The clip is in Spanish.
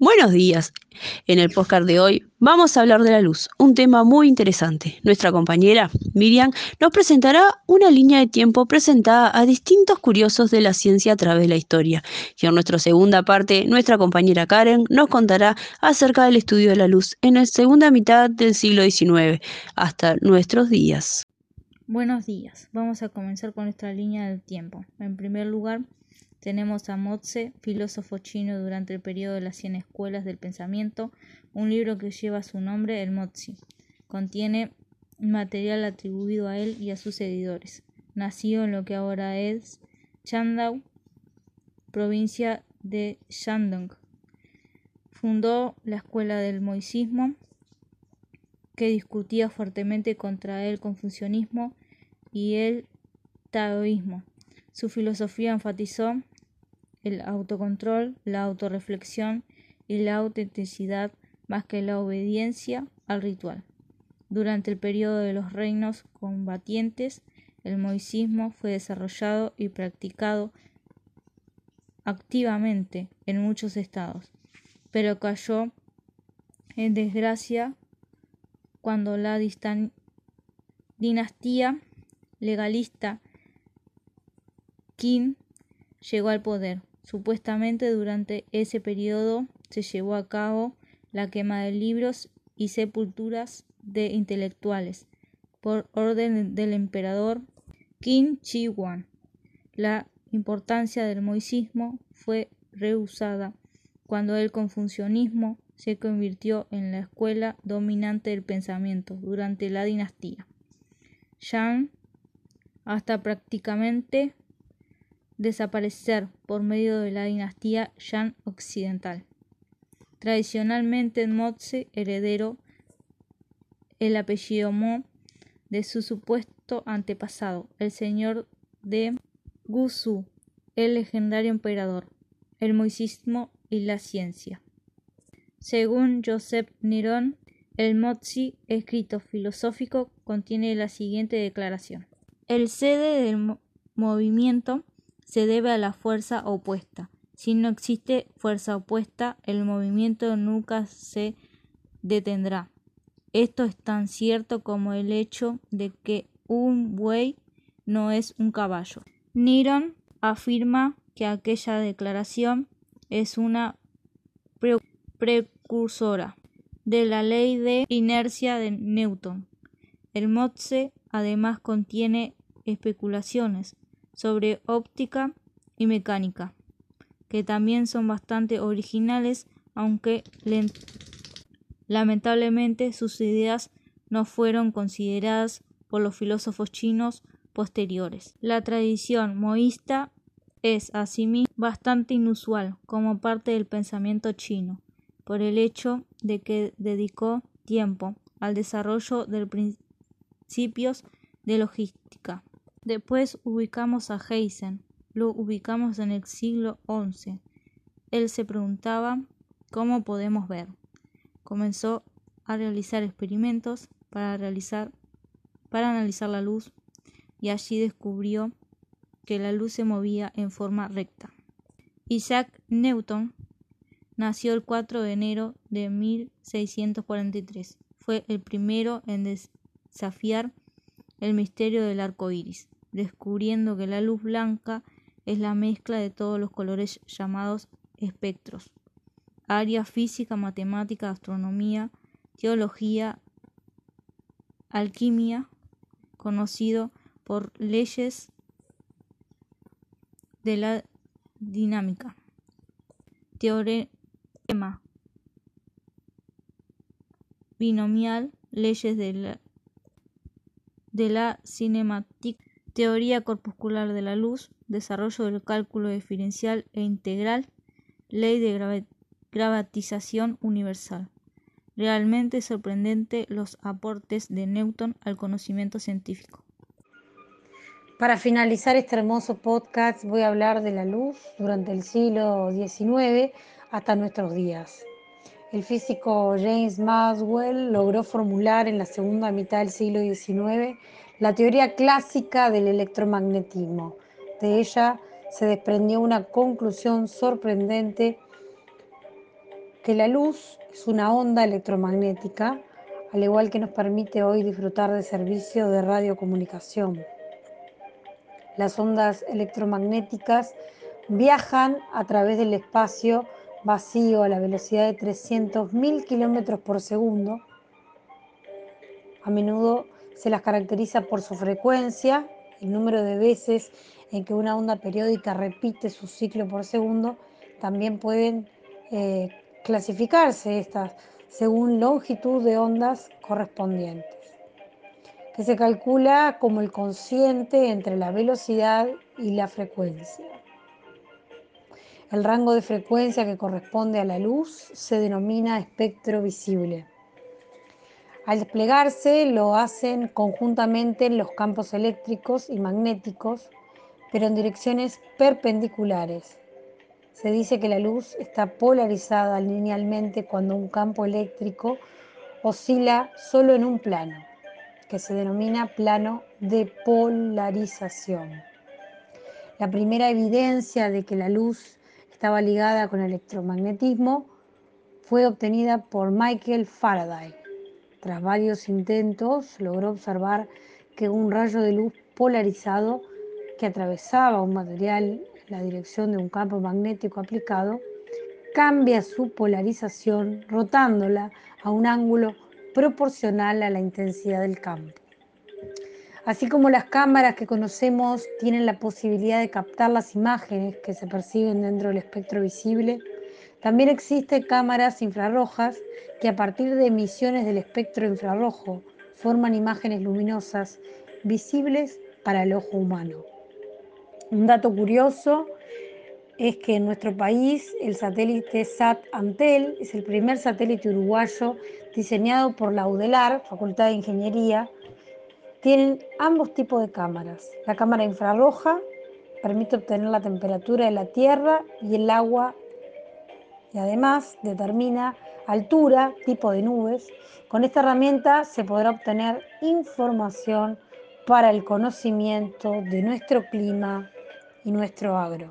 Buenos días. En el podcast de hoy vamos a hablar de la luz, un tema muy interesante. Nuestra compañera Miriam nos presentará una línea de tiempo presentada a distintos curiosos de la ciencia a través de la historia. Y en nuestra segunda parte, nuestra compañera Karen nos contará acerca del estudio de la luz en la segunda mitad del siglo XIX hasta nuestros días. Buenos días. Vamos a comenzar con nuestra línea del tiempo. En primer lugar, tenemos a Motze, filósofo chino durante el periodo de las cien escuelas del pensamiento, un libro que lleva su nombre, el Mozi. Contiene material atribuido a él y a sus seguidores. Nacido en lo que ahora es Chandao, provincia de Shandong. Fundó la escuela del moisismo, que discutía fuertemente contra el confucianismo y el taoísmo. Su filosofía enfatizó el autocontrol, la autorreflexión y la autenticidad más que la obediencia al ritual. Durante el periodo de los reinos combatientes, el moisismo fue desarrollado y practicado activamente en muchos estados, pero cayó en desgracia cuando la dinastía legalista Qin llegó al poder. Supuestamente durante ese periodo se llevó a cabo la quema de libros y sepulturas de intelectuales por orden del emperador Qin Shi Huang. La importancia del moisismo fue rehusada cuando el confucianismo se convirtió en la escuela dominante del pensamiento durante la dinastía Shang hasta prácticamente desaparecer por medio de la dinastía Yan Occidental. Tradicionalmente Motse heredero el apellido Mo de su supuesto antepasado, el señor de Gusu, el legendario emperador, el moisismo y la ciencia. Según Joseph Nirón, el Motsi, escrito filosófico, contiene la siguiente declaración. El sede del movimiento se debe a la fuerza opuesta. Si no existe fuerza opuesta, el movimiento nunca se detendrá. Esto es tan cierto como el hecho de que un buey no es un caballo. Niron afirma que aquella declaración es una precursora de la ley de inercia de Newton. El Motse además contiene especulaciones sobre óptica y mecánica, que también son bastante originales, aunque lamentablemente sus ideas no fueron consideradas por los filósofos chinos posteriores. La tradición moísta es asimismo bastante inusual como parte del pensamiento chino, por el hecho de que dedicó tiempo al desarrollo de principios de logística. Después ubicamos a Heisen, lo ubicamos en el siglo XI. Él se preguntaba cómo podemos ver. Comenzó a realizar experimentos para, realizar, para analizar la luz y allí descubrió que la luz se movía en forma recta. Isaac Newton nació el 4 de enero de 1643. Fue el primero en desafiar el misterio del arco iris descubriendo que la luz blanca es la mezcla de todos los colores llamados espectros. Área física, matemática, astronomía, teología, alquimia, conocido por leyes de la dinámica. Teorema binomial, leyes de la, de la cinemática teoría corpuscular de la luz, desarrollo del cálculo diferencial e integral, ley de gravitación universal. Realmente sorprendente los aportes de Newton al conocimiento científico. Para finalizar este hermoso podcast voy a hablar de la luz durante el siglo XIX hasta nuestros días. El físico James Maxwell logró formular en la segunda mitad del siglo XIX la teoría clásica del electromagnetismo. De ella se desprendió una conclusión sorprendente que la luz es una onda electromagnética, al igual que nos permite hoy disfrutar de servicios de radiocomunicación. Las ondas electromagnéticas viajan a través del espacio vacío a la velocidad de 300.000 kilómetros por segundo. A menudo se las caracteriza por su frecuencia, el número de veces en que una onda periódica repite su ciclo por segundo. También pueden eh, clasificarse estas según longitud de ondas correspondientes, que se calcula como el consciente entre la velocidad y la frecuencia. El rango de frecuencia que corresponde a la luz se denomina espectro visible. Al desplegarse lo hacen conjuntamente en los campos eléctricos y magnéticos, pero en direcciones perpendiculares. Se dice que la luz está polarizada linealmente cuando un campo eléctrico oscila solo en un plano, que se denomina plano de polarización. La primera evidencia de que la luz estaba ligada con el electromagnetismo fue obtenida por Michael Faraday. Tras varios intentos logró observar que un rayo de luz polarizado que atravesaba un material en la dirección de un campo magnético aplicado cambia su polarización rotándola a un ángulo proporcional a la intensidad del campo. Así como las cámaras que conocemos tienen la posibilidad de captar las imágenes que se perciben dentro del espectro visible, también existen cámaras infrarrojas que a partir de emisiones del espectro infrarrojo forman imágenes luminosas visibles para el ojo humano. Un dato curioso es que en nuestro país el satélite SAT-ANTEL es el primer satélite uruguayo diseñado por la UDELAR, Facultad de Ingeniería, tienen ambos tipos de cámaras. La cámara infrarroja permite obtener la temperatura de la Tierra y el agua y además determina altura, tipo de nubes. Con esta herramienta se podrá obtener información para el conocimiento de nuestro clima y nuestro agro.